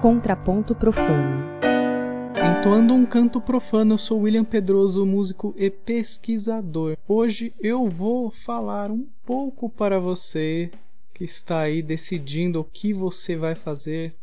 Contraponto Profano. Entoando um canto profano, eu sou William Pedroso, músico e pesquisador. Hoje eu vou falar um pouco para você que está aí decidindo o que você vai fazer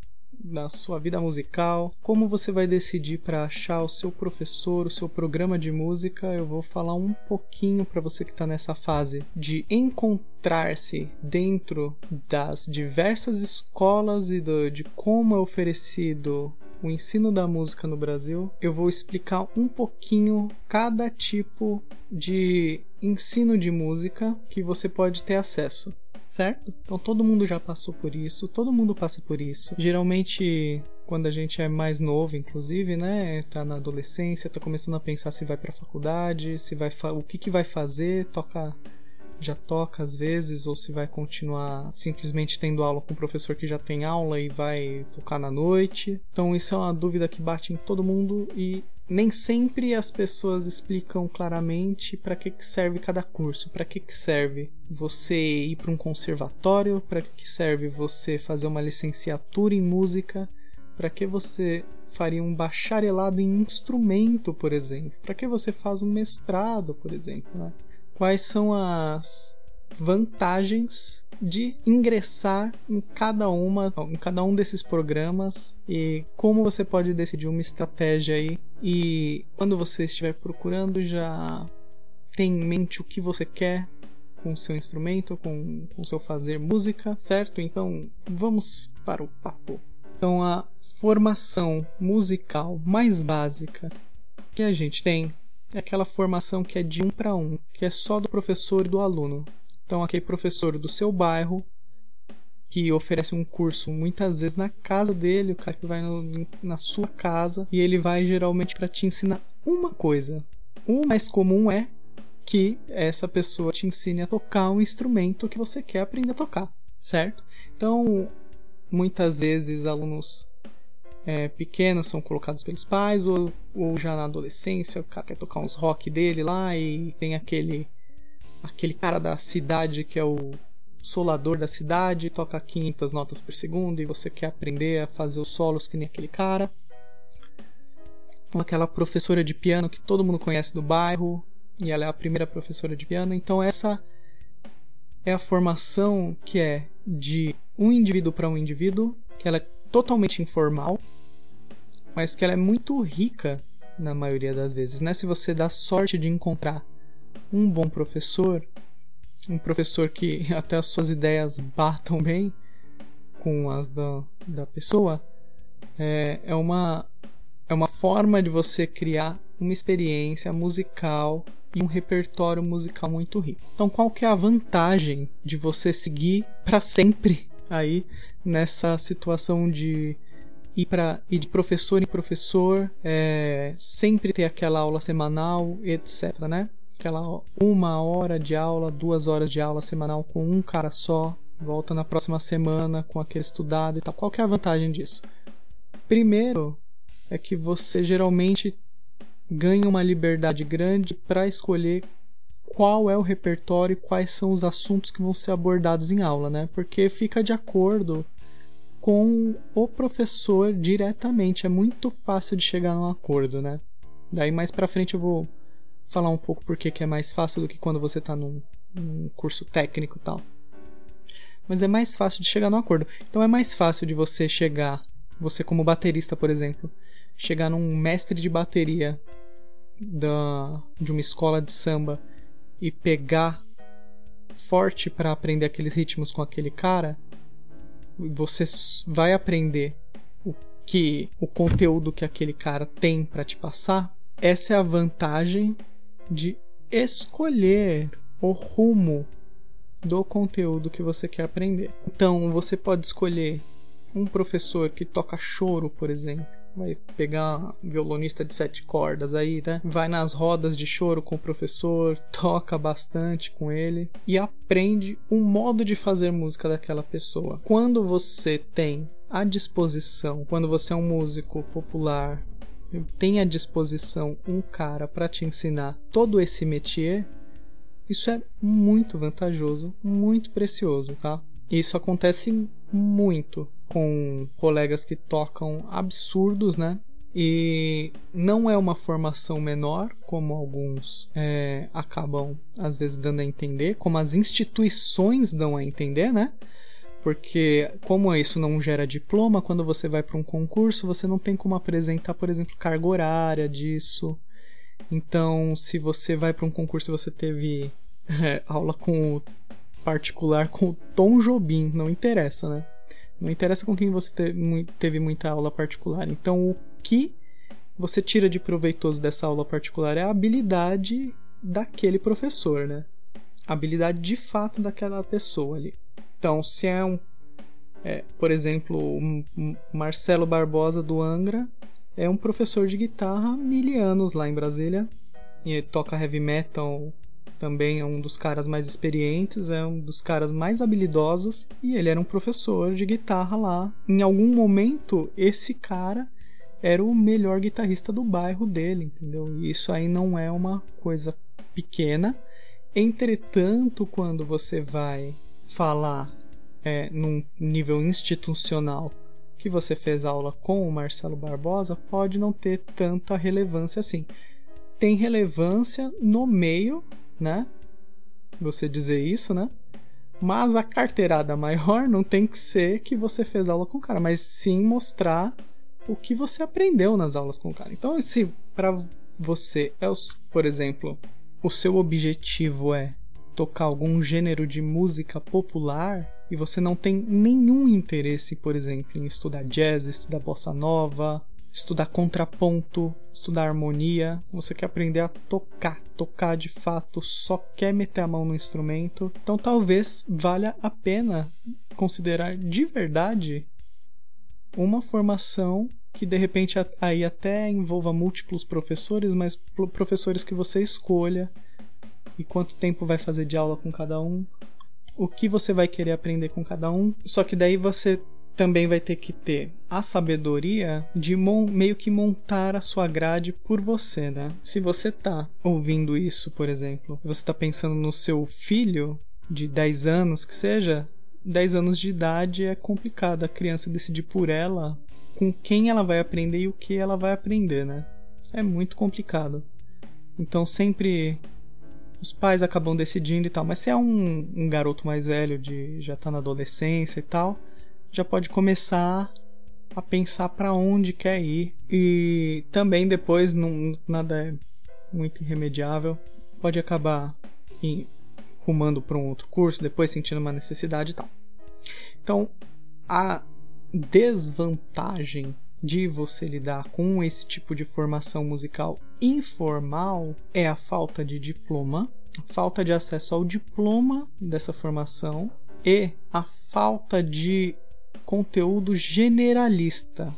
na sua vida musical, como você vai decidir para achar o seu professor, o seu programa de música. Eu vou falar um pouquinho para você que está nessa fase de encontrar-se dentro das diversas escolas e do, de como é oferecido o ensino da música no Brasil, eu vou explicar um pouquinho cada tipo de ensino de música que você pode ter acesso certo? Então todo mundo já passou por isso, todo mundo passa por isso. Geralmente, quando a gente é mais novo, inclusive, né, tá na adolescência, tá começando a pensar se vai para faculdade, se vai o que que vai fazer, toca já toca às vezes ou se vai continuar simplesmente tendo aula com o professor que já tem aula e vai tocar na noite. Então isso é uma dúvida que bate em todo mundo e nem sempre as pessoas explicam claramente para que, que serve cada curso, para que, que serve você ir para um conservatório, para que, que serve você fazer uma licenciatura em música, para que você faria um bacharelado em instrumento, por exemplo, para que você faz um mestrado, por exemplo, né? Quais são as vantagens de ingressar em cada uma, em cada um desses programas e como você pode decidir uma estratégia aí e quando você estiver procurando já tem em mente o que você quer com o seu instrumento, com o seu fazer música, certo? Então vamos para o papo. Então a formação musical mais básica que a gente tem é aquela formação que é de um para um, que é só do professor e do aluno. Então, aquele professor do seu bairro que oferece um curso muitas vezes na casa dele, o cara que vai no, na sua casa e ele vai geralmente para te ensinar uma coisa. O mais comum é que essa pessoa te ensine a tocar um instrumento que você quer aprender a tocar, certo? Então, muitas vezes alunos é, pequenos são colocados pelos pais ou, ou já na adolescência o cara quer tocar uns rock dele lá e tem aquele aquele cara da cidade que é o solador da cidade, toca 500 notas por segundo e você quer aprender a fazer os solos que nem aquele cara. Ou aquela professora de piano que todo mundo conhece do bairro e ela é a primeira professora de piano. Então essa é a formação que é de um indivíduo para um indivíduo, que ela é totalmente informal, mas que ela é muito rica na maioria das vezes, né? Se você dá sorte de encontrar um bom professor, um professor que até as suas ideias batam bem com as da, da pessoa, é, é, uma, é uma forma de você criar uma experiência musical e um repertório musical muito rico. Então, qual que é a vantagem de você seguir para sempre aí nessa situação de ir para ir de professor em professor, é, sempre ter aquela aula semanal, etc, né? Aquela uma hora de aula, duas horas de aula semanal com um cara só, volta na próxima semana com aquele estudado e tal. Qual que é a vantagem disso? Primeiro é que você geralmente ganha uma liberdade grande para escolher qual é o repertório e quais são os assuntos que vão ser abordados em aula, né? Porque fica de acordo com o professor diretamente, é muito fácil de chegar num acordo, né? Daí mais para frente eu vou falar um pouco porque que é mais fácil do que quando você está num, num curso técnico e tal. Mas é mais fácil de chegar num acordo. Então é mais fácil de você chegar, você como baterista, por exemplo, chegar num mestre de bateria da, de uma escola de samba e pegar forte para aprender aqueles ritmos com aquele cara, você vai aprender o que o conteúdo que aquele cara tem para te passar. Essa é a vantagem de escolher o rumo do conteúdo que você quer aprender. Então, você pode escolher um professor que toca choro, por exemplo. Vai pegar um violonista de sete cordas aí, né? Vai nas rodas de choro com o professor, toca bastante com ele e aprende o modo de fazer música daquela pessoa. Quando você tem à disposição, quando você é um músico popular, tem à disposição um cara para te ensinar todo esse métier, isso é muito vantajoso, muito precioso, tá? Isso acontece muito com colegas que tocam absurdos, né? E não é uma formação menor, como alguns é, acabam às vezes dando a entender, como as instituições dão a entender, né? Porque, como isso não gera diploma, quando você vai para um concurso, você não tem como apresentar, por exemplo, carga horária disso. Então, se você vai para um concurso e você teve é, aula com particular com o Tom Jobim, não interessa, né? Não interessa com quem você teve muita aula particular. Então, o que você tira de proveitoso dessa aula particular é a habilidade daquele professor, né? A habilidade de fato daquela pessoa ali. Então, se é um. É, por exemplo, o Marcelo Barbosa do Angra é um professor de guitarra há mil anos lá em Brasília. E toca heavy metal também, é um dos caras mais experientes, é um dos caras mais habilidosos. E ele era um professor de guitarra lá. Em algum momento, esse cara era o melhor guitarrista do bairro dele, entendeu? E isso aí não é uma coisa pequena. Entretanto, quando você vai falar é, num nível institucional que você fez aula com o Marcelo Barbosa, pode não ter tanta relevância assim. Tem relevância no meio, né? Você dizer isso, né? Mas a carteirada maior não tem que ser que você fez aula com o cara, mas sim mostrar o que você aprendeu nas aulas com o cara. Então, se para você, é por exemplo, o seu objetivo é tocar algum gênero de música popular e você não tem nenhum interesse, por exemplo, em estudar jazz, estudar bossa nova, estudar contraponto, estudar harmonia, você quer aprender a tocar, tocar de fato, só quer meter a mão no instrumento, então talvez valha a pena considerar de verdade uma formação que de repente aí até envolva múltiplos professores, mas professores que você escolha e quanto tempo vai fazer de aula com cada um, o que você vai querer aprender com cada um. Só que daí você também vai ter que ter a sabedoria de meio que montar a sua grade por você, né? Se você tá ouvindo isso, por exemplo, você tá pensando no seu filho de 10 anos que seja, 10 anos de idade é complicado a criança decidir por ela com quem ela vai aprender e o que ela vai aprender, né? É muito complicado. Então sempre os pais acabam decidindo e tal. Mas se é um, um garoto mais velho, de já tá na adolescência e tal, já pode começar a pensar para onde quer ir. E também depois não, nada é muito irremediável. Pode acabar em, rumando para um outro curso, depois sentindo uma necessidade e tal. Então, a desvantagem de você lidar com esse tipo de formação musical informal é a falta de diploma, a falta de acesso ao diploma dessa formação e a falta de conteúdo generalista,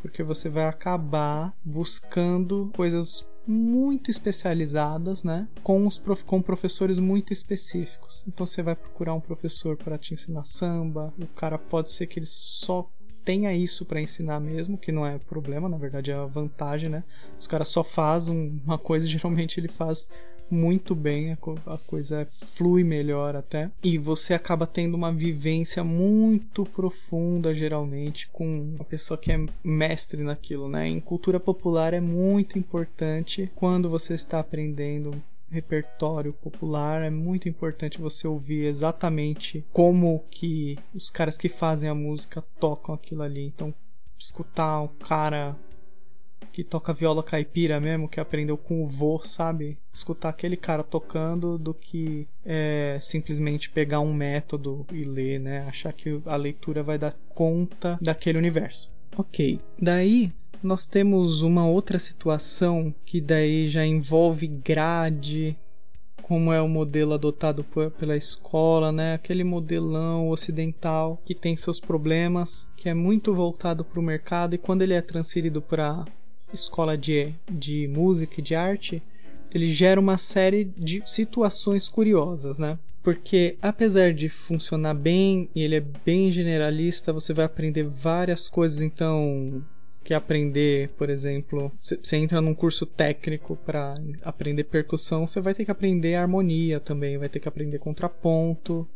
porque você vai acabar buscando coisas muito especializadas, né? Com, os prof... com professores muito específicos. Então você vai procurar um professor para te ensinar samba. O cara pode ser que ele só tenha isso para ensinar mesmo, que não é problema, na verdade é vantagem, né? Os caras só fazem uma coisa, geralmente ele faz muito bem, a coisa flui melhor até. E você acaba tendo uma vivência muito profunda, geralmente, com uma pessoa que é mestre naquilo, né? Em cultura popular é muito importante quando você está aprendendo repertório popular, é muito importante você ouvir exatamente como que os caras que fazem a música tocam aquilo ali. Então, escutar um cara que toca viola caipira mesmo, que aprendeu com o vô, sabe? Escutar aquele cara tocando do que é, simplesmente pegar um método e ler, né? Achar que a leitura vai dar conta daquele universo. Ok, daí nós temos uma outra situação que daí já envolve grade, como é o modelo adotado por, pela escola, né? Aquele modelão ocidental que tem seus problemas, que é muito voltado para o mercado e quando ele é transferido para escola de, de música e de arte, ele gera uma série de situações curiosas, né? Porque apesar de funcionar bem e ele é bem generalista, você vai aprender várias coisas, então que aprender, por exemplo, você entra num curso técnico para aprender percussão, você vai ter que aprender harmonia também, vai ter que aprender contraponto.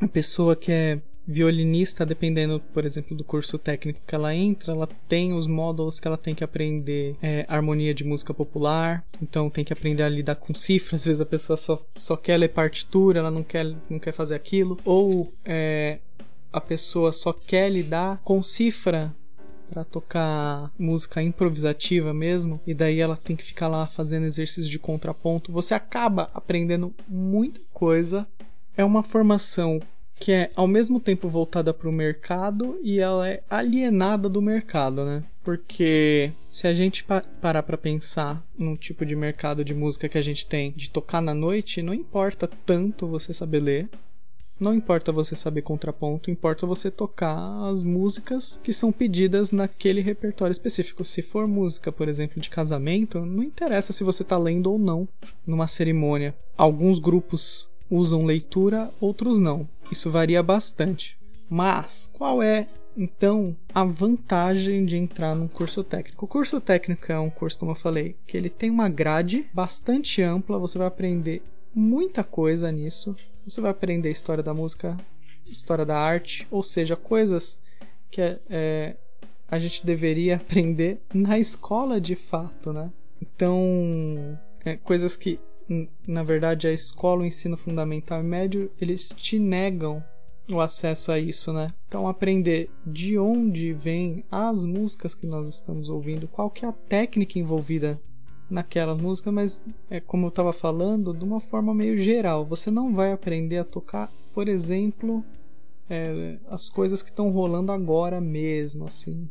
A pessoa que é violinista, dependendo, por exemplo, do curso técnico que ela entra, ela tem os módulos que ela tem que aprender é, harmonia de música popular, então tem que aprender a lidar com cifras. Às vezes a pessoa só, só quer ler partitura, ela não quer, não quer fazer aquilo, ou é, a pessoa só quer lidar com cifra para tocar música improvisativa mesmo, e daí ela tem que ficar lá fazendo exercícios de contraponto. Você acaba aprendendo muita coisa. É uma formação que é ao mesmo tempo voltada para o mercado e ela é alienada do mercado, né? Porque se a gente pa parar para pensar num tipo de mercado de música que a gente tem de tocar na noite, não importa tanto você saber ler, não importa você saber contraponto, importa você tocar as músicas que são pedidas naquele repertório específico. Se for música, por exemplo, de casamento, não interessa se você está lendo ou não numa cerimônia. Alguns grupos usam leitura, outros não. Isso varia bastante. Mas qual é então a vantagem de entrar num curso técnico? O curso técnico é um curso, como eu falei, que ele tem uma grade bastante ampla, você vai aprender muita coisa nisso. Você vai aprender história da música, história da arte, ou seja, coisas que é, a gente deveria aprender na escola de fato, né? Então, é, coisas que na verdade, a escola, o ensino fundamental e médio, eles te negam o acesso a isso, né? Então aprender de onde vêm as músicas que nós estamos ouvindo, qual que é a técnica envolvida naquela música, mas é como eu estava falando, de uma forma meio geral. Você não vai aprender a tocar, por exemplo, é, as coisas que estão rolando agora mesmo, assim.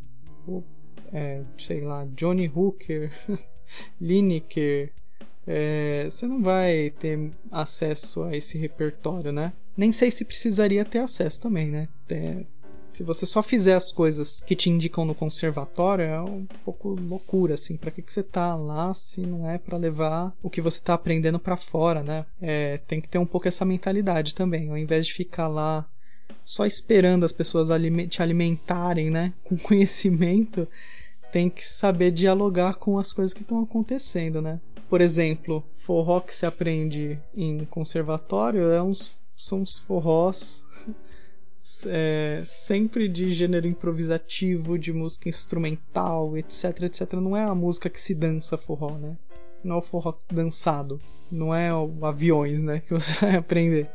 É, sei lá, Johnny Hooker, Lineker, é, você não vai ter acesso a esse repertório, né? Nem sei se precisaria ter acesso também, né? É, se você só fizer as coisas que te indicam no conservatório, é um pouco loucura, assim. Pra que, que você tá lá se não é para levar o que você tá aprendendo para fora, né? É, tem que ter um pouco essa mentalidade também. Ao invés de ficar lá só esperando as pessoas te alimentarem, né? Com conhecimento, tem que saber dialogar com as coisas que estão acontecendo, né? Por exemplo, forró que se aprende em conservatório é uns, são uns forrós é, sempre de gênero improvisativo, de música instrumental, etc, etc. Não é a música que se dança forró, né? Não é o forró dançado, não é o aviões, né, que você vai aprender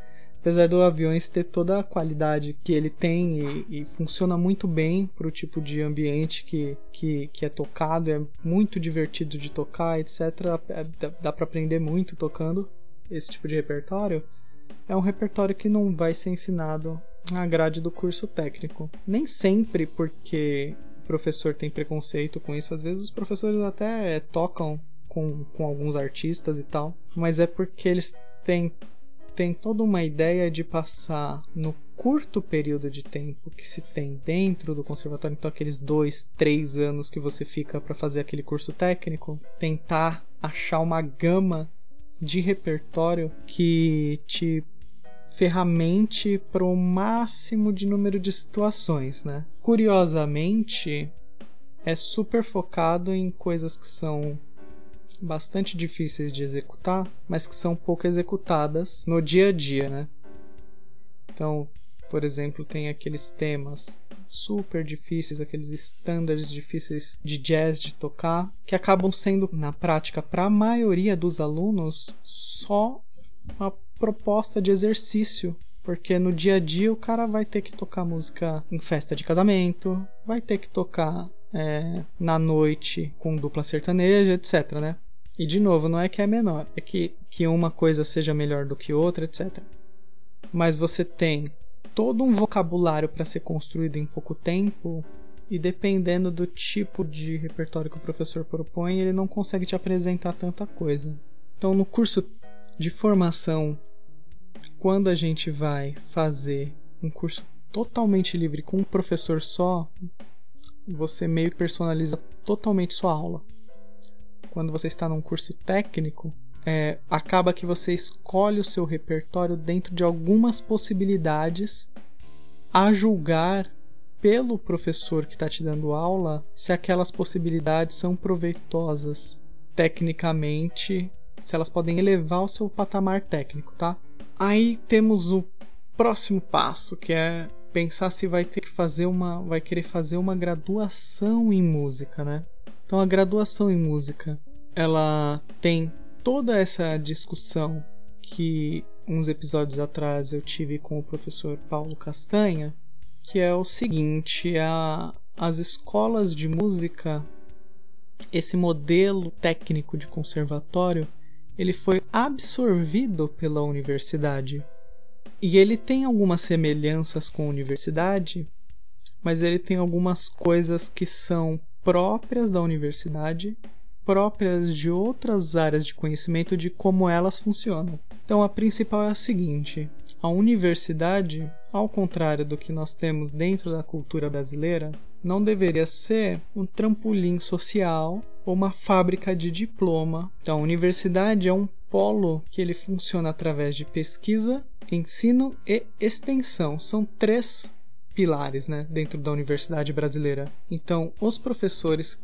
apesar do Aviões ter toda a qualidade que ele tem e, e funciona muito bem para o tipo de ambiente que, que, que, é tocado, é muito divertido de tocar, etc. É, dá, dá para aprender muito tocando esse tipo de repertório. É um repertório que não vai ser ensinado na grade do curso técnico. Nem sempre porque o professor tem preconceito com isso, às vezes os professores até tocam com, com alguns artistas e tal, mas é porque eles têm tem toda uma ideia de passar no curto período de tempo que se tem dentro do conservatório, então aqueles dois, três anos que você fica para fazer aquele curso técnico, tentar achar uma gama de repertório que te ferramente para o máximo de número de situações, né? Curiosamente, é super focado em coisas que são bastante difíceis de executar, mas que são pouco executadas no dia a dia, né? Então, por exemplo, tem aqueles temas super difíceis, aqueles standards difíceis de jazz de tocar, que acabam sendo, na prática, para a maioria dos alunos, só uma proposta de exercício. Porque no dia a dia o cara vai ter que tocar música em festa de casamento, vai ter que tocar é, na noite com dupla sertaneja, etc, né? E de novo, não é que é menor, é que, que uma coisa seja melhor do que outra, etc. Mas você tem todo um vocabulário para ser construído em pouco tempo, e dependendo do tipo de repertório que o professor propõe, ele não consegue te apresentar tanta coisa. Então, no curso de formação, quando a gente vai fazer um curso totalmente livre com um professor só, você meio que personaliza totalmente sua aula. Quando você está num curso técnico, é, acaba que você escolhe o seu repertório dentro de algumas possibilidades, a julgar pelo professor que está te dando aula se aquelas possibilidades são proveitosas tecnicamente, se elas podem elevar o seu patamar técnico, tá? Aí temos o próximo passo, que é pensar se vai ter que fazer uma, vai querer fazer uma graduação em música, né? Então a graduação em música, ela tem toda essa discussão que uns episódios atrás eu tive com o professor Paulo Castanha, que é o seguinte, a, as escolas de música, esse modelo técnico de conservatório, ele foi absorvido pela universidade. E ele tem algumas semelhanças com a universidade, mas ele tem algumas coisas que são próprias da universidade, próprias de outras áreas de conhecimento de como elas funcionam. Então a principal é a seguinte: a universidade, ao contrário do que nós temos dentro da cultura brasileira, não deveria ser um trampolim social ou uma fábrica de diploma. Então, a universidade é um polo que ele funciona através de pesquisa, ensino e extensão. São três pilares, né, dentro da universidade brasileira. Então, os professores,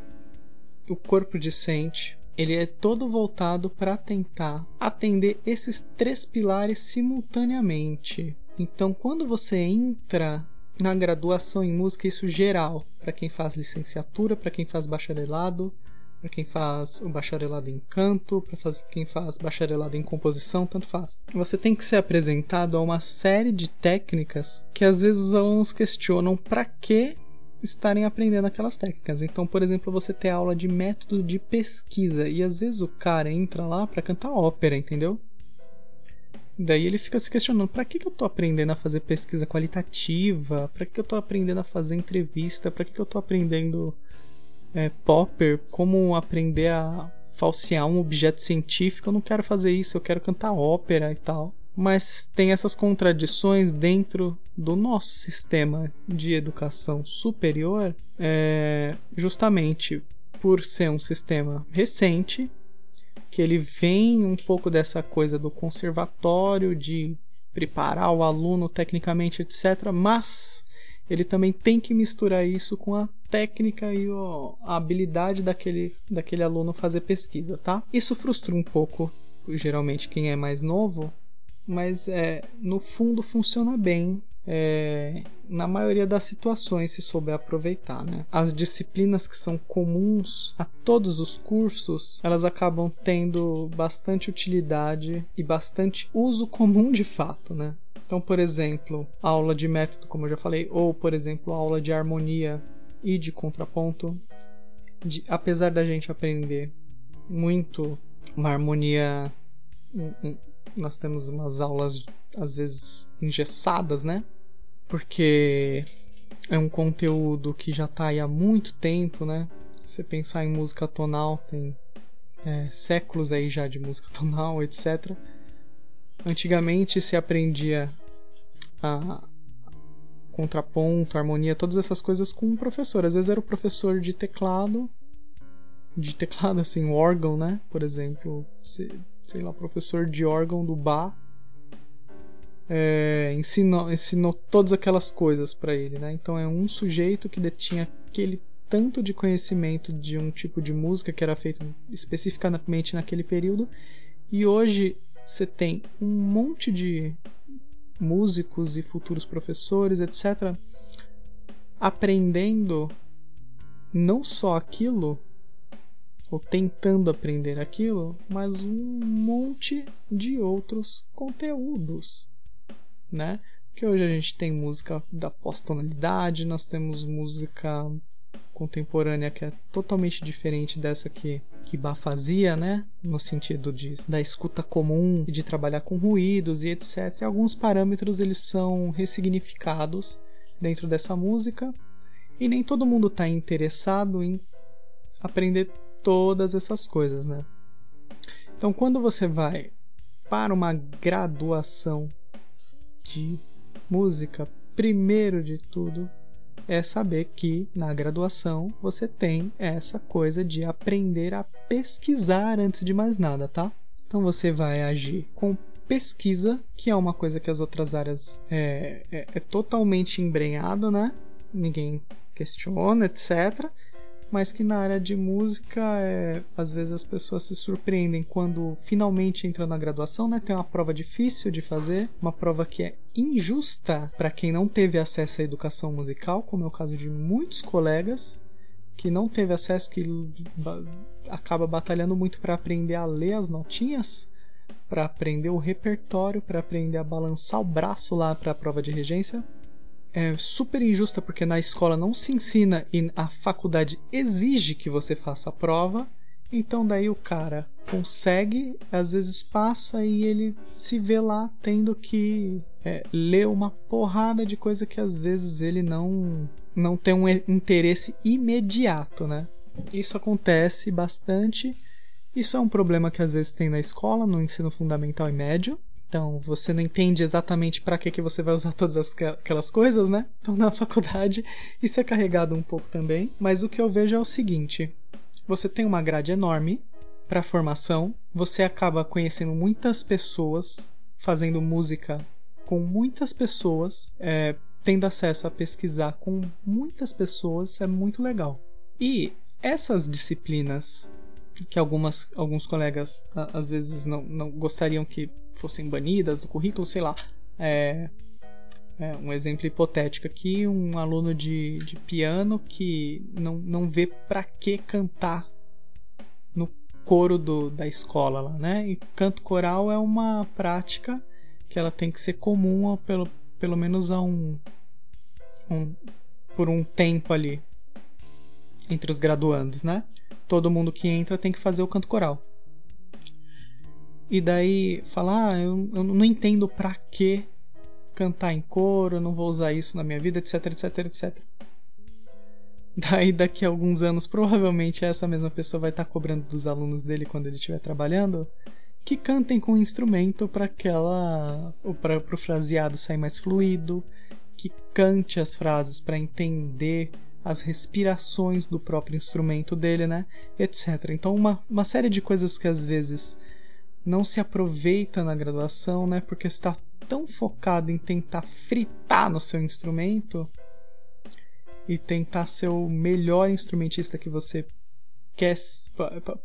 o corpo discente, ele é todo voltado para tentar atender esses três pilares simultaneamente. Então, quando você entra na graduação em música, isso geral, para quem faz licenciatura, para quem faz bacharelado, para quem faz o bacharelado em canto, para quem faz bacharelado em composição, tanto faz. Você tem que ser apresentado a uma série de técnicas que às vezes os alunos questionam para que estarem aprendendo aquelas técnicas. Então, por exemplo, você ter aula de método de pesquisa e às vezes o cara entra lá para cantar ópera, entendeu? Daí ele fica se questionando: para que, que eu tô aprendendo a fazer pesquisa qualitativa? Para que, que eu tô aprendendo a fazer entrevista? Para que, que eu tô aprendendo é, popper, como aprender a falsear um objeto científico, eu não quero fazer isso, eu quero cantar ópera e tal. Mas tem essas contradições dentro do nosso sistema de educação superior, é, justamente por ser um sistema recente, que ele vem um pouco dessa coisa do conservatório, de preparar o aluno tecnicamente, etc. Mas ele também tem que misturar isso com a técnica e a habilidade daquele, daquele aluno fazer pesquisa, tá? Isso frustra um pouco, geralmente, quem é mais novo, mas é, no fundo funciona bem é, na maioria das situações, se souber aproveitar. Né? As disciplinas que são comuns a todos os cursos, elas acabam tendo bastante utilidade e bastante uso comum de fato. Né? Então, por exemplo, aula de método, como eu já falei, ou, por exemplo, aula de harmonia e de contraponto. De, apesar da gente aprender muito uma harmonia. Nós temos umas aulas, às vezes, engessadas, né? Porque é um conteúdo que já está aí há muito tempo, né? Se você pensar em música tonal, tem é, séculos aí já de música tonal, etc. Antigamente se aprendia a contraponto, harmonia, todas essas coisas com um professor. Às vezes era o professor de teclado, de teclado assim, órgão, né? Por exemplo, sei lá, professor de órgão do bar. É, ensinou, ensinou todas aquelas coisas para ele, né? Então é um sujeito que detinha aquele tanto de conhecimento de um tipo de música que era feito especificamente naquele período e hoje você tem um monte de músicos e futuros professores, etc., aprendendo não só aquilo, ou tentando aprender aquilo, mas um monte de outros conteúdos, né? Porque hoje a gente tem música da pós-tonalidade, nós temos música contemporânea que é totalmente diferente dessa que que Bach fazia, né? No sentido de, da escuta comum, de trabalhar com ruídos e etc. E alguns parâmetros eles são ressignificados dentro dessa música e nem todo mundo está interessado em aprender todas essas coisas, né? Então, quando você vai para uma graduação de música, primeiro de tudo, é saber que na graduação você tem essa coisa de aprender a pesquisar antes de mais nada, tá? Então você vai agir com pesquisa, que é uma coisa que as outras áreas é, é, é totalmente embrenhado, né? Ninguém questiona, etc. mas que na área de música, é, às vezes as pessoas se surpreendem quando finalmente entram na graduação, né? Tem uma prova difícil de fazer, uma prova que é injusta para quem não teve acesso à educação musical, como é o caso de muitos colegas que não teve acesso, que acaba batalhando muito para aprender a ler as notinhas, para aprender o repertório, para aprender a balançar o braço lá para a prova de regência é super injusta porque na escola não se ensina e a faculdade exige que você faça a prova. Então daí o cara consegue, às vezes passa e ele se vê lá tendo que é, ler uma porrada de coisa que às vezes ele não não tem um interesse imediato, né? Isso acontece bastante. Isso é um problema que às vezes tem na escola, no ensino fundamental e médio. Então, você não entende exatamente para que, que você vai usar todas as, aquelas coisas, né? Então, na faculdade, isso é carregado um pouco também. Mas o que eu vejo é o seguinte: você tem uma grade enorme para formação, você acaba conhecendo muitas pessoas, fazendo música com muitas pessoas, é, tendo acesso a pesquisar com muitas pessoas, é muito legal. E essas disciplinas que algumas, alguns colegas às vezes não, não gostariam que fossem banidas do currículo, sei lá. É, é, um exemplo hipotético aqui, um aluno de, de piano que não, não vê para que cantar no coro do, da escola lá, né? E canto coral é uma prática que ela tem que ser comum pelo, pelo menos a um, um por um tempo ali entre os graduandos, né? Todo mundo que entra tem que fazer o canto coral e daí falar, ah, eu, eu não entendo pra que cantar em coro, eu não vou usar isso na minha vida, etc, etc, etc. Daí daqui a alguns anos, provavelmente essa mesma pessoa vai estar tá cobrando dos alunos dele quando ele estiver trabalhando que cantem com instrumento para aquela para o fraseado sair mais fluido, que cante as frases para entender as respirações do próprio instrumento dele, né? Etc. Então uma, uma série de coisas que às vezes não se aproveita na graduação, né? Porque está tão focado em tentar fritar no seu instrumento e tentar ser o melhor instrumentista que você quer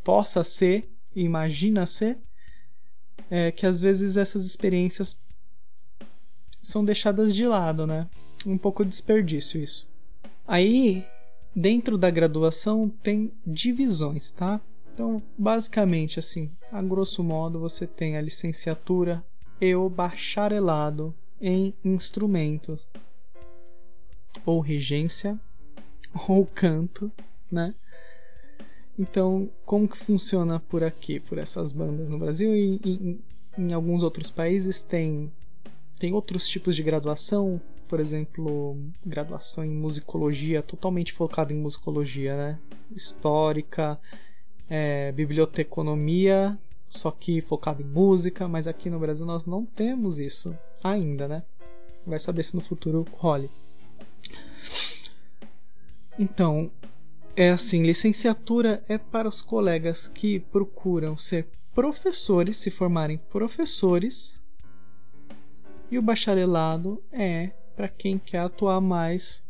possa ser imagina ser, é que às vezes essas experiências são deixadas de lado, né? Um pouco desperdício isso. Aí, dentro da graduação tem divisões, tá? Então, basicamente, assim, a grosso modo, você tem a licenciatura e o bacharelado em instrumentos, ou regência, ou canto, né? Então, como que funciona por aqui, por essas bandas no Brasil e, em alguns outros países tem tem outros tipos de graduação, por exemplo, graduação em musicologia, totalmente focado em musicologia, né? Histórica, é, biblioteconomia, só que focado em música, mas aqui no Brasil nós não temos isso ainda, né? Vai saber se no futuro role. Então, é assim, licenciatura é para os colegas que procuram ser professores, se formarem professores, e o bacharelado é para quem quer atuar mais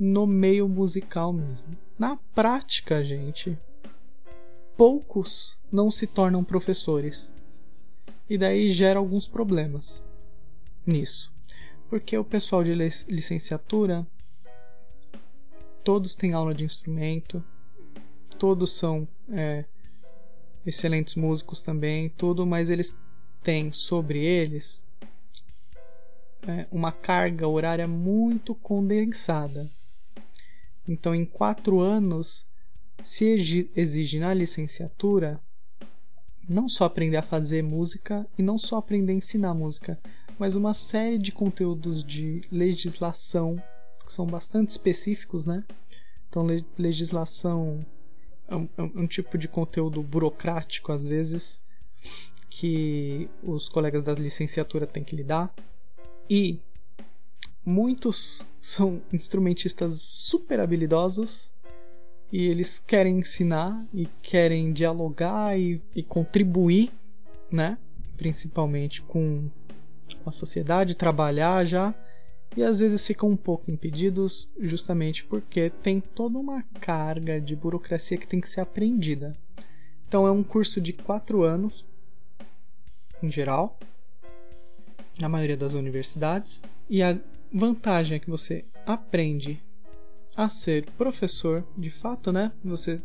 no meio musical mesmo. Na prática, gente, poucos não se tornam professores. E daí gera alguns problemas nisso. Porque o pessoal de licenciatura todos têm aula de instrumento, todos são é, excelentes músicos também, tudo, mas eles têm sobre eles é, uma carga horária muito condensada. Então, em quatro anos, se exige na licenciatura não só aprender a fazer música e não só aprender a ensinar música, mas uma série de conteúdos de legislação que são bastante específicos, né? Então, legislação é um, é um tipo de conteúdo burocrático às vezes que os colegas da licenciatura têm que lidar e muitos são instrumentistas super habilidosos e eles querem ensinar e querem dialogar e, e contribuir, né? Principalmente com a sociedade, trabalhar já. e às vezes ficam um pouco impedidos justamente porque tem toda uma carga de burocracia que tem que ser aprendida. Então é um curso de quatro anos, em geral, na maioria das universidades, e a vantagem é que você aprende a ser professor, de fato, né? Você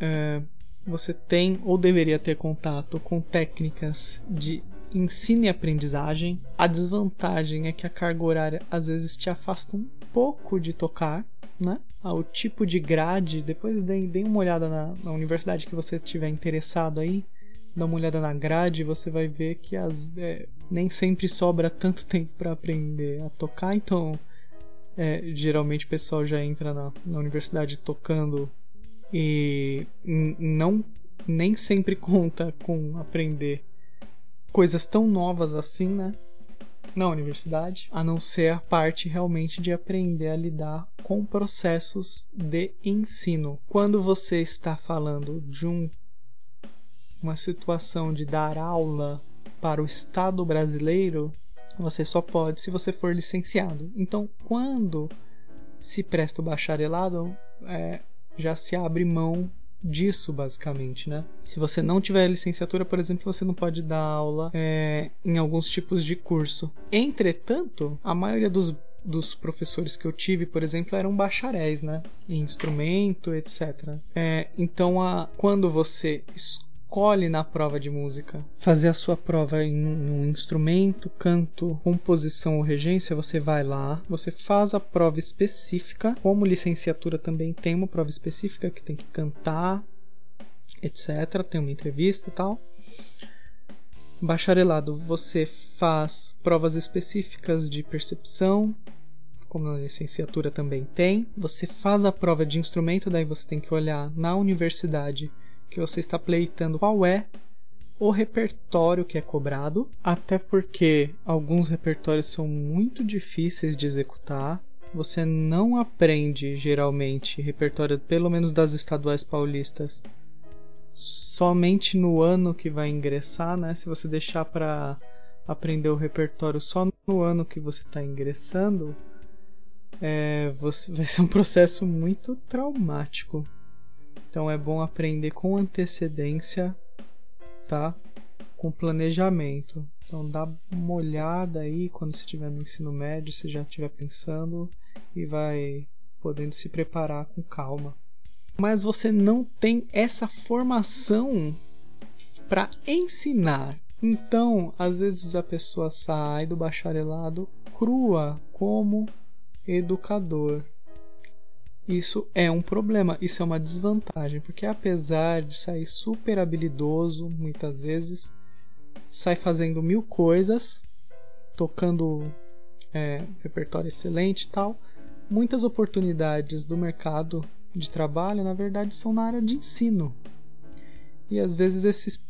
é, você tem ou deveria ter contato com técnicas de ensino e aprendizagem. A desvantagem é que a carga horária às vezes te afasta um pouco de tocar, né? Ah, o tipo de grade, depois dê, dê uma olhada na, na universidade que você estiver interessado aí, dá uma olhada na grade, você vai ver que as, é, nem sempre sobra tanto tempo para aprender a tocar, então é, geralmente o pessoal já entra na, na universidade tocando e não nem sempre conta com aprender coisas tão novas assim, né? Na universidade, a não ser a parte realmente de aprender a lidar com processos de ensino. Quando você está falando de um, uma situação de dar aula para o Estado brasileiro, você só pode se você for licenciado. Então, quando se presta o bacharelado, é, já se abre mão disso, basicamente, né? Se você não tiver licenciatura, por exemplo, você não pode dar aula é, em alguns tipos de curso. Entretanto, a maioria dos, dos professores que eu tive, por exemplo, eram bacharéis, né? Em instrumento, etc. É, então, a, quando você escolhe na prova de música fazer a sua prova em um instrumento, canto, composição ou regência, você vai lá, você faz a prova específica. Como licenciatura também tem uma prova específica que tem que cantar, etc. Tem uma entrevista e tal. Bacharelado, você faz provas específicas de percepção, como na licenciatura também tem. Você faz a prova de instrumento, daí você tem que olhar na universidade que você está pleitando qual é o repertório que é cobrado, até porque alguns repertórios são muito difíceis de executar. Você não aprende geralmente repertório, pelo menos das estaduais paulistas, somente no ano que vai ingressar, né? Se você deixar para aprender o repertório só no ano que você está ingressando, é, você, vai ser um processo muito traumático. Então é bom aprender com antecedência, tá? Com planejamento. Então dá uma olhada aí quando você estiver no ensino médio, você já estiver pensando e vai podendo se preparar com calma. Mas você não tem essa formação para ensinar. Então, às vezes a pessoa sai do bacharelado crua como educador. Isso é um problema, isso é uma desvantagem, porque apesar de sair super habilidoso, muitas vezes, sai fazendo mil coisas, tocando é, repertório excelente e tal, muitas oportunidades do mercado de trabalho, na verdade, são na área de ensino. E às vezes esses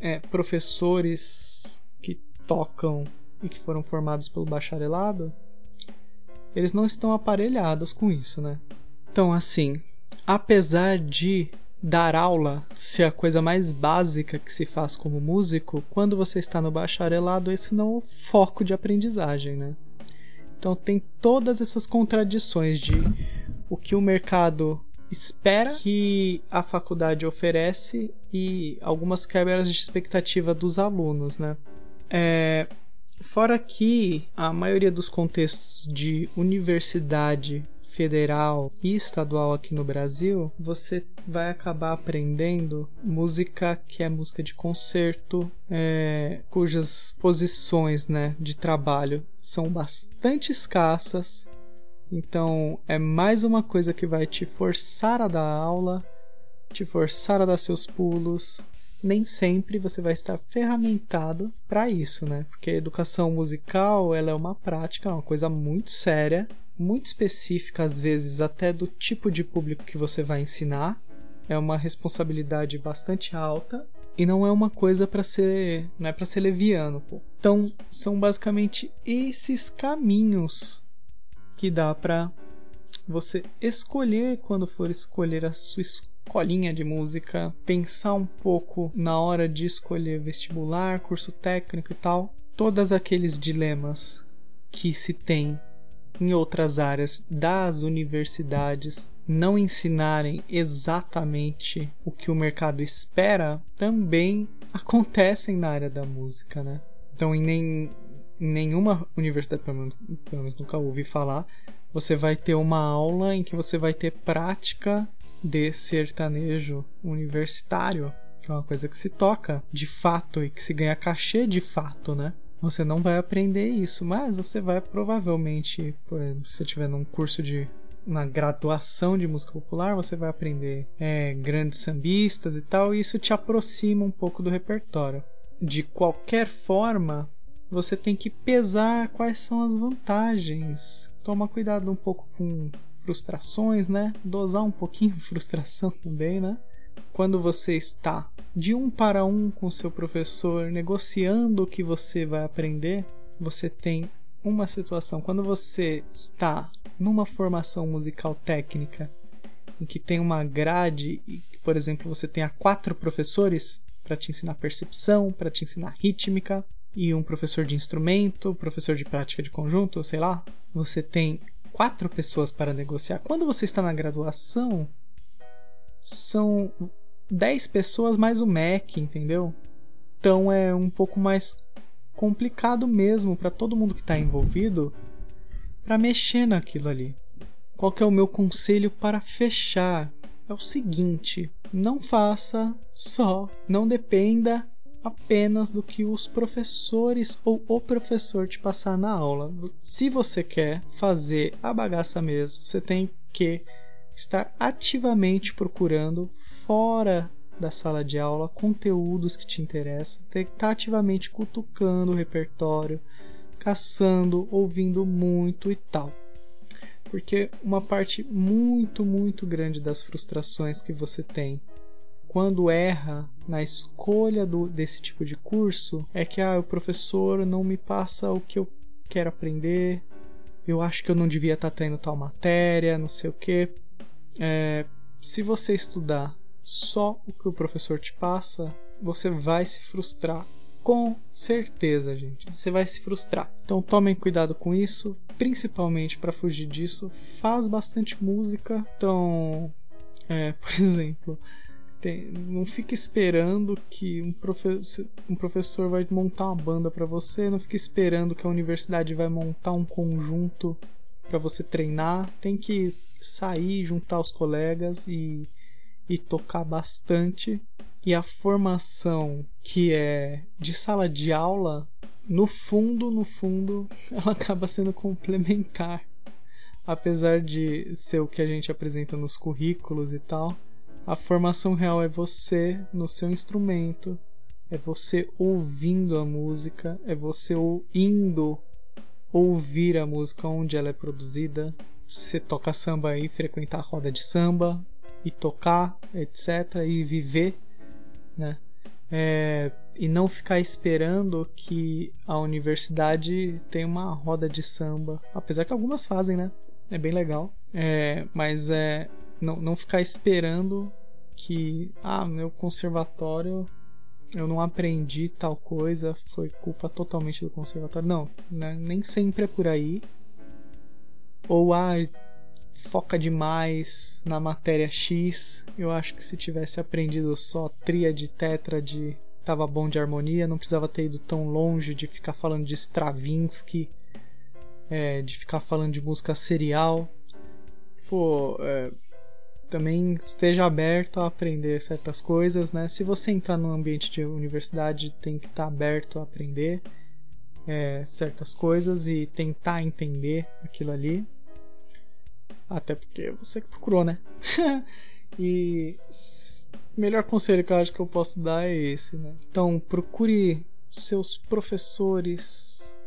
é, professores que tocam e que foram formados pelo bacharelado, eles não estão aparelhados com isso, né? Então, assim, apesar de dar aula ser a coisa mais básica que se faz como músico, quando você está no bacharelado, esse não é o foco de aprendizagem, né? Então tem todas essas contradições de o que o mercado espera que a faculdade oferece e algumas quebras de expectativa dos alunos, né? É, fora que a maioria dos contextos de universidade federal e estadual aqui no Brasil, você vai acabar aprendendo música que é música de concerto, é, cujas posições né, de trabalho são bastante escassas. Então é mais uma coisa que vai te forçar a dar aula, te forçar a dar seus pulos, nem sempre você vai estar ferramentado para isso, né? Porque a educação musical ela é uma prática, é uma coisa muito séria muito específica, às vezes até do tipo de público que você vai ensinar. É uma responsabilidade bastante alta e não é uma coisa para ser, não é para ser leviano, pô. Então, são basicamente esses caminhos que dá para você escolher quando for escolher a sua escolinha de música, pensar um pouco na hora de escolher vestibular, curso técnico e tal, todos aqueles dilemas que se tem em outras áreas das universidades não ensinarem exatamente o que o mercado espera, também acontecem na área da música, né? Então, em, nem, em nenhuma universidade, pelo menos, nunca ouvi falar, você vai ter uma aula em que você vai ter prática de sertanejo universitário, que é uma coisa que se toca de fato e que se ganha cachê de fato, né? Você não vai aprender isso, mas você vai provavelmente, por exemplo, se você estiver num curso de na graduação de música popular, você vai aprender é, grandes sambistas e tal, e isso te aproxima um pouco do repertório. De qualquer forma, você tem que pesar quais são as vantagens. Toma cuidado um pouco com frustrações, né? Dosar um pouquinho frustração também, né? Quando você está de um para um com seu professor, negociando o que você vai aprender, você tem uma situação. Quando você está numa formação musical técnica em que tem uma grade e, por exemplo, você tenha quatro professores para te ensinar percepção, para te ensinar rítmica e um professor de instrumento, professor de prática de conjunto, sei lá, você tem quatro pessoas para negociar. Quando você está na graduação, são dez pessoas mais o MEC, entendeu? Então é um pouco mais complicado mesmo para todo mundo que está envolvido para mexer naquilo ali. Qual que é o meu conselho para fechar? É o seguinte: não faça só, não dependa apenas do que os professores ou o professor te passar na aula. Se você quer fazer a bagaça mesmo, você tem que estar ativamente procurando fora da sala de aula conteúdos que te interessam, que estar ativamente cutucando o repertório, caçando, ouvindo muito e tal. Porque uma parte muito, muito grande das frustrações que você tem quando erra na escolha do, desse tipo de curso é que ah, o professor não me passa o que eu quero aprender, eu acho que eu não devia estar tendo tal matéria, não sei o que. É, se você estudar só o que o professor te passa, você vai se frustrar com certeza, gente. Você vai se frustrar. Então tomem cuidado com isso, principalmente para fugir disso. Faz bastante música. Então, é, por exemplo, tem, não fica esperando que um, profe um professor vai montar uma banda para você. Não fica esperando que a universidade vai montar um conjunto para você treinar. Tem que sair, juntar os colegas e, e tocar bastante e a formação que é de sala de aula, no fundo, no fundo, ela acaba sendo complementar. Apesar de ser o que a gente apresenta nos currículos e tal, a formação real é você no seu instrumento, é você ouvindo a música, é você indo ouvir a música onde ela é produzida. Você toca samba aí, frequentar a roda de samba e tocar, etc. e viver né? É, e não ficar esperando que a universidade tenha uma roda de samba, apesar que algumas fazem, né? É bem legal. É, mas é não, não ficar esperando que ah, meu conservatório eu não aprendi tal coisa, foi culpa totalmente do conservatório. Não, né? nem sempre é por aí. Ou ah, foca demais na matéria X. Eu acho que se tivesse aprendido só tríade, tétrade, tava bom de harmonia, não precisava ter ido tão longe de ficar falando de Stravinsky, é, de ficar falando de música serial. Pô, é, também esteja aberto a aprender certas coisas, né? Se você entrar num ambiente de universidade, tem que estar tá aberto a aprender é, certas coisas e tentar entender aquilo ali. Até porque você que procurou, né? e melhor conselho que eu acho que eu posso dar é esse, né? Então, procure seus professores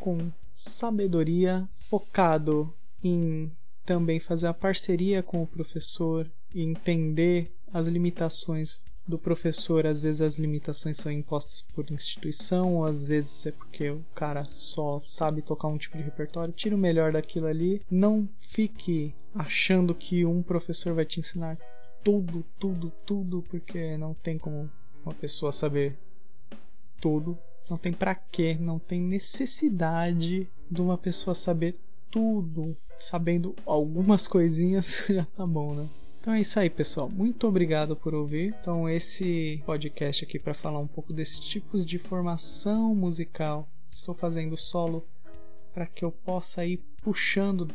com sabedoria, focado em também fazer a parceria com o professor e entender as limitações do professor, às vezes as limitações são impostas por instituição, ou às vezes é porque o cara só sabe tocar um tipo de repertório. Tira o melhor daquilo ali. Não fique achando que um professor vai te ensinar tudo, tudo, tudo, porque não tem como uma pessoa saber tudo. Não tem para quê, não tem necessidade de uma pessoa saber tudo, sabendo algumas coisinhas, já tá bom, né? Então é isso aí, pessoal. Muito obrigado por ouvir. Então esse podcast aqui para falar um pouco desses tipos de formação musical. Estou fazendo solo para que eu possa ir puxando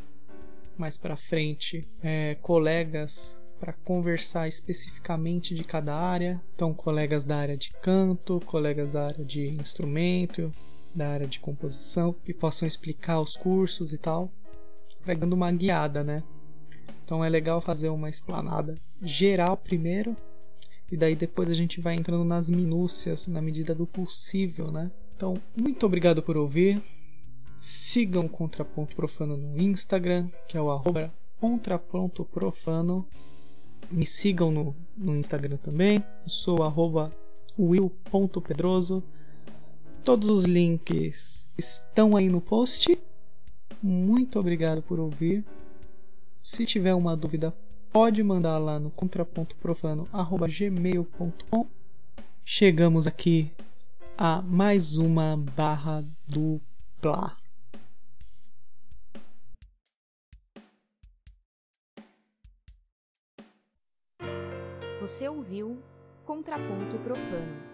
mais para frente é, colegas para conversar especificamente de cada área. Então, colegas da área de canto, colegas da área de instrumento, da área de composição, que possam explicar os cursos e tal, pegando uma guiada, né? Então é legal fazer uma explanada geral primeiro, e daí depois a gente vai entrando nas minúcias na medida do possível, né? Então, muito obrigado por ouvir. Sigam Contraponto Profano no Instagram, que é o arroba Contraponto Profano. Me sigam no, no Instagram também. Eu sou arroba will.pedroso. Todos os links estão aí no post. Muito obrigado por ouvir. Se tiver uma dúvida, pode mandar lá no contrapontoprofano@gmail.com. Chegamos aqui a mais uma barra dupla. Você ouviu Contraponto Profano